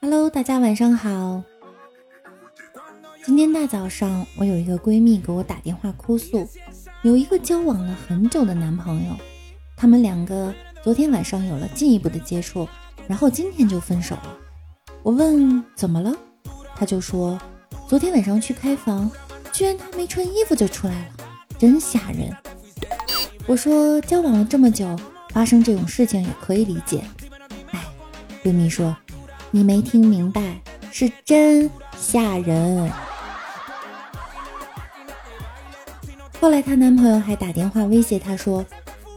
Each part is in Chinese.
Hello，大家晚上好。今天大早上，我有一个闺蜜给我打电话哭诉，有一个交往了很久的男朋友，他们两个昨天晚上有了进一步的接触，然后今天就分手了。我问怎么了，他就说昨天晚上去开房，居然他没穿衣服就出来了，真吓人。我说交往了这么久，发生这种事情也可以理解。哎，闺蜜说你没听明白，是真吓人。后来她男朋友还打电话威胁她说：“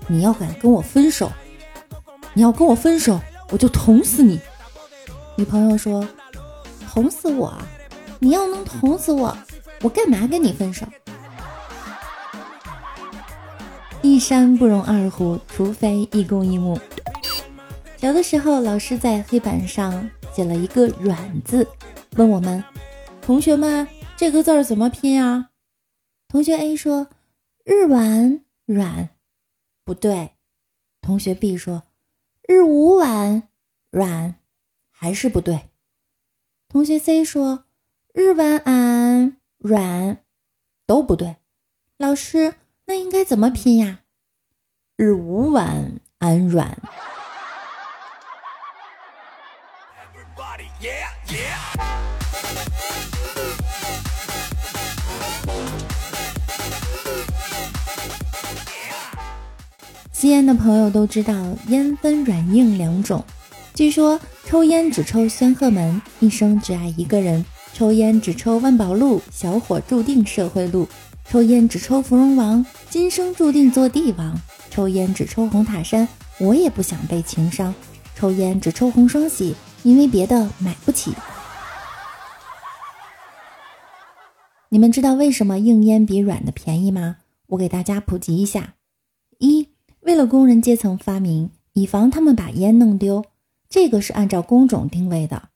你要敢跟我分手，你要跟我分手，我就捅死你。”女朋友说：“捅死我？你要能捅死我，我干嘛跟你分手？”一山不容二虎，除非一公一母。小的时候，老师在黑板上写了一个“软”字，问我们同学们这个字儿怎么拼啊？同学 A 说：“日晚软，不对。”同学 B 说：“日午晚软，还是不对。”同学 C 说：“日晚安软，都不对。”老师，那应该怎么拼呀？日午晚安软。吸烟的朋友都知道，烟分软硬两种。据说抽烟只抽宣赫门，一生只爱一个人；抽烟只抽万宝路，小伙注定社会路；抽烟只抽芙蓉王，今生注定做帝王；抽烟只抽红塔山，我也不想被情伤；抽烟只抽红双喜，因为别的买不起。你们知道为什么硬烟比软的便宜吗？我给大家普及一下：一为了工人阶层发明，以防他们把烟弄丢，这个是按照工种定位的。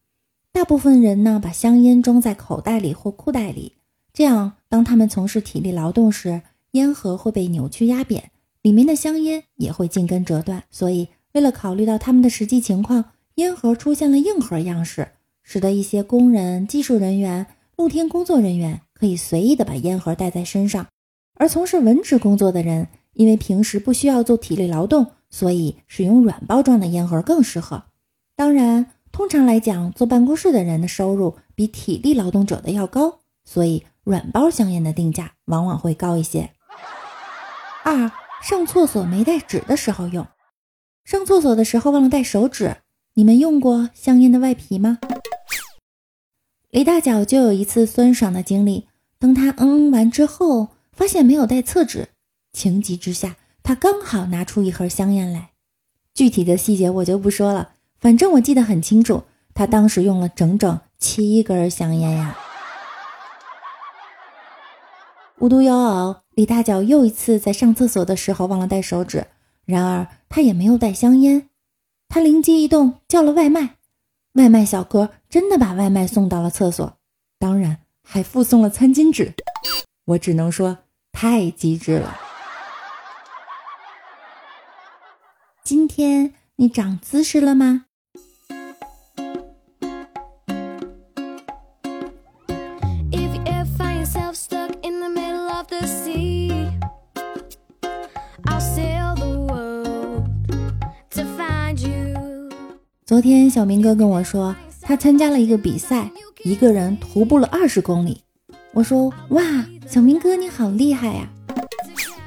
大部分人呢，把香烟装在口袋里或裤袋里，这样当他们从事体力劳动时，烟盒会被扭曲压扁，里面的香烟也会尽根折断。所以，为了考虑到他们的实际情况，烟盒出现了硬盒样式，使得一些工人、技术人员、露天工作人员可以随意的把烟盒带在身上，而从事文职工作的人。因为平时不需要做体力劳动，所以使用软包装的烟盒更适合。当然，通常来讲，坐办公室的人的收入比体力劳动者的要高，所以软包香烟的定价往往会高一些。二，上厕所没带纸的时候用。上厕所的时候忘了带手纸，你们用过香烟的外皮吗？李大脚就有一次酸爽的经历，等他嗯嗯完之后，发现没有带厕纸。情急之下，他刚好拿出一盒香烟来，具体的细节我就不说了，反正我记得很清楚，他当时用了整整七根香烟呀。无独有偶，李大脚又一次在上厕所的时候忘了带手纸，然而他也没有带香烟，他灵机一动叫了外卖，外卖小哥真的把外卖送到了厕所，当然还附送了餐巾纸，我只能说太机智了。今天你长姿势了吗？天小明哥跟我说，他参加了一个比赛，一个人徒步了二十公里。我说：“哇，小明哥你好厉害呀！”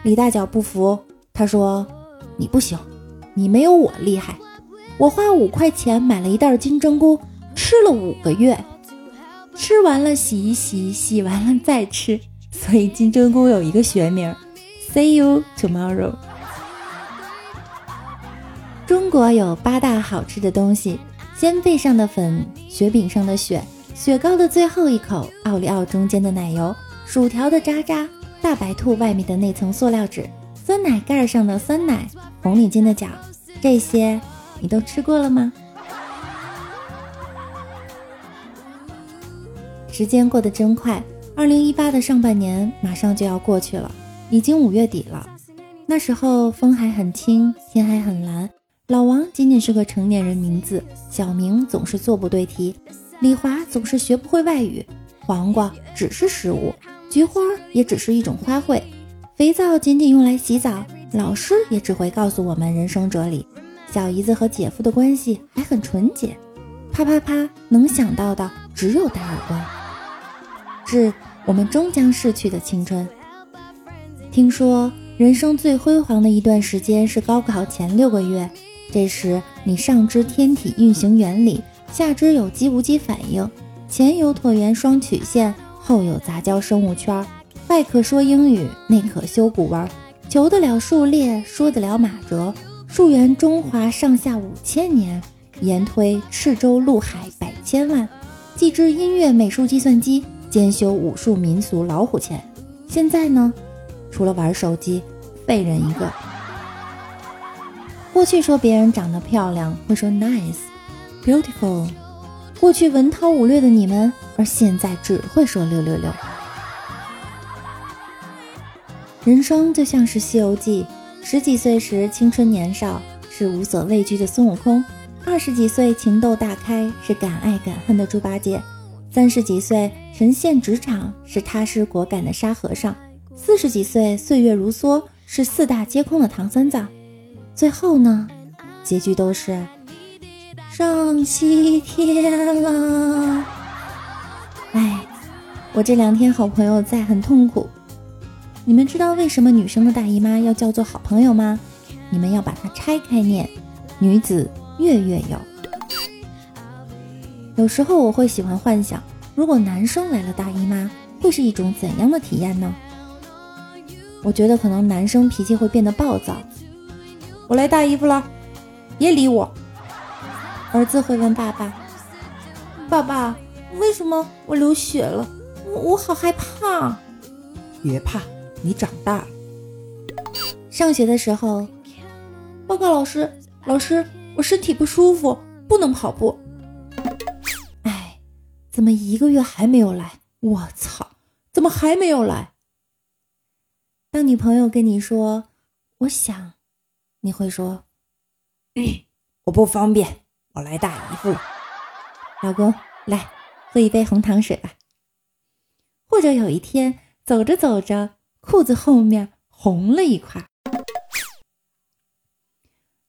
李大脚不服，他说：“你不行。”你没有我厉害，我花五块钱买了一袋金针菇，吃了五个月，吃完了洗一洗，洗完了再吃，所以金针菇有一个学名，See you tomorrow。中国有八大好吃的东西：鲜贝上的粉，雪饼上的雪，雪糕的最后一口，奥利奥中间的奶油，薯条的渣渣，大白兔外面的那层塑料纸，酸奶盖上的酸奶。红领巾的角，这些你都吃过了吗？时间过得真快，二零一八的上半年马上就要过去了。已经五月底了，那时候风还很轻，天还很蓝。老王仅仅是个成年人名字，小明总是做不对题，李华总是学不会外语，黄瓜只是食物，菊花也只是一种花卉，肥皂仅仅用来洗澡，老师也只会告诉我们人生哲理。小姨子和姐夫的关系还很纯洁，啪啪啪，能想到的只有打耳光。致我们终将逝去的青春。听说人生最辉煌的一段时间是高考前六个月，这时你上知天体运行原理，下知有机无机反应，前有椭圆双曲线，后有杂交生物圈，外可说英语，内可修古文，求得了数列，说得了马哲。溯源中华上下五千年，延推赤州陆海百千万，既知音乐美术计算机，兼修武术民俗老虎钳。现在呢，除了玩手机，废人一个。过去说别人长得漂亮，会说 nice beautiful。过去文韬武略的你们，而现在只会说六六六。人生就像是《西游记》。十几岁时青春年少，是无所畏惧的孙悟空；二十几岁情窦大开，是敢爱敢恨的猪八戒；三十几岁神现职场，是踏实果敢的沙和尚；四十几岁岁月如梭，是四大皆空的唐三藏。最后呢，结局都是上西天了。哎，我这两天好朋友在，很痛苦。你们知道为什么女生的大姨妈要叫做好朋友吗？你们要把它拆开念，女子月月有。有时候我会喜欢幻想，如果男生来了大姨妈，会是一种怎样的体验呢？我觉得可能男生脾气会变得暴躁。我来大姨夫了，别理我。儿子会问爸爸：“爸爸，为什么我流血了？我我好害怕。”别怕。你长大了。上学的时候，报告老师，老师，我身体不舒服，不能跑步。哎，怎么一个月还没有来？我操，怎么还没有来？当女朋友跟你说我想，你会说，我不方便，我来大姨夫了。老公，来喝一杯红糖水吧。或者有一天走着走着。裤子后面红了一块。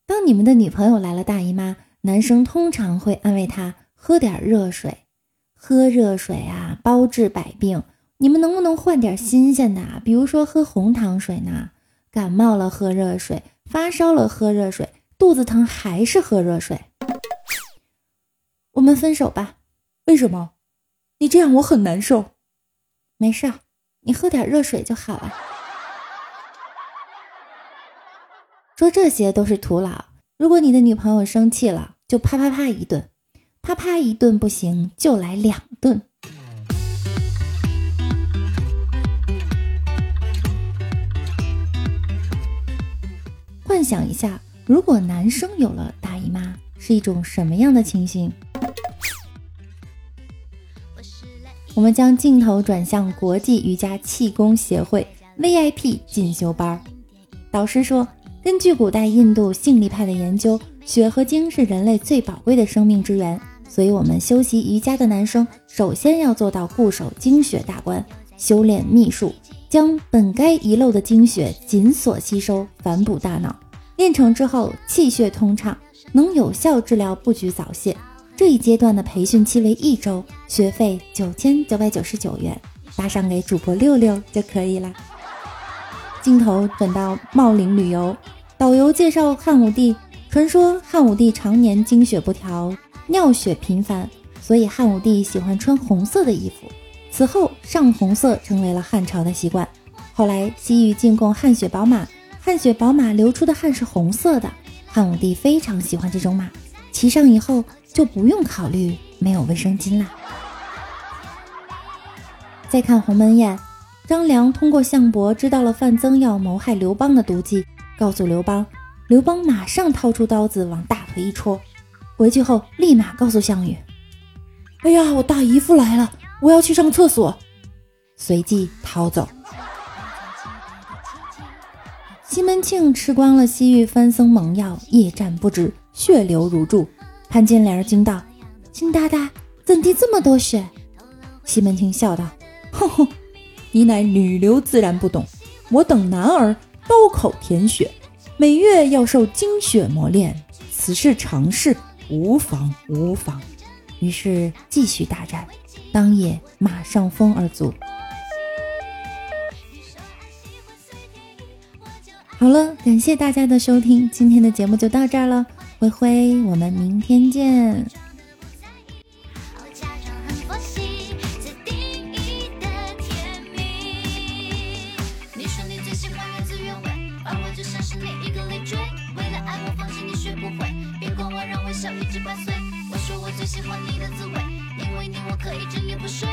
当你们的女朋友来了大姨妈，男生通常会安慰她喝点热水，喝热水啊，包治百病。你们能不能换点新鲜的啊？比如说喝红糖水呢？感冒了喝热水，发烧了喝热水，肚子疼还是喝热水？我们分手吧？为什么？你这样我很难受。没事。你喝点热水就好了。说这些都是徒劳。如果你的女朋友生气了，就啪啪啪一顿，啪啪一顿不行，就来两顿。想一下，如果男生有了大姨妈，是一种什么样的情形？我们将镜头转向国际瑜伽气功协会 VIP 进修班。导师说，根据古代印度性力派的研究，血和精是人类最宝贵的生命之源，所以，我们修习瑜伽的男生首先要做到固守精血大关，修炼秘术，将本该遗漏的精血紧锁吸收，反哺大脑。练成之后，气血通畅，能有效治疗不举早泄。这一阶段的培训期为一周，学费九千九百九十九元，打赏给主播六六就可以了。镜头转到茂陵旅游，导游介绍汉武帝。传说汉武帝常年精血不调，尿血频繁，所以汉武帝喜欢穿红色的衣服。此后，上红色成为了汉朝的习惯。后来，西域进贡汗血宝马，汗血宝马流出的汗是红色的，汉武帝非常喜欢这种马，骑上以后。就不用考虑没有卫生巾啦。再看鸿门宴，张良通过项伯知道了范增要谋害刘邦的毒计，告诉刘邦，刘邦马上掏出刀子往大腿一戳，回去后立马告诉项羽：“哎呀，我大姨夫来了，我要去上厕所。”随即逃走。西门庆吃光了西域番僧猛药，夜战不止，血流如注。潘金莲惊道：“金大大，怎地这么多血？”西门庆笑道：“哼哼，你乃女流，自然不懂。我等男儿刀口舔血，每月要受精血磨练，此事常事，无妨无妨。”于是继续大战，当夜马上风而足。好了，感谢大家的收听，今天的节目就到这儿了，灰灰，我们明天见。我最喜欢你的滋味，因为你我可以整夜不睡，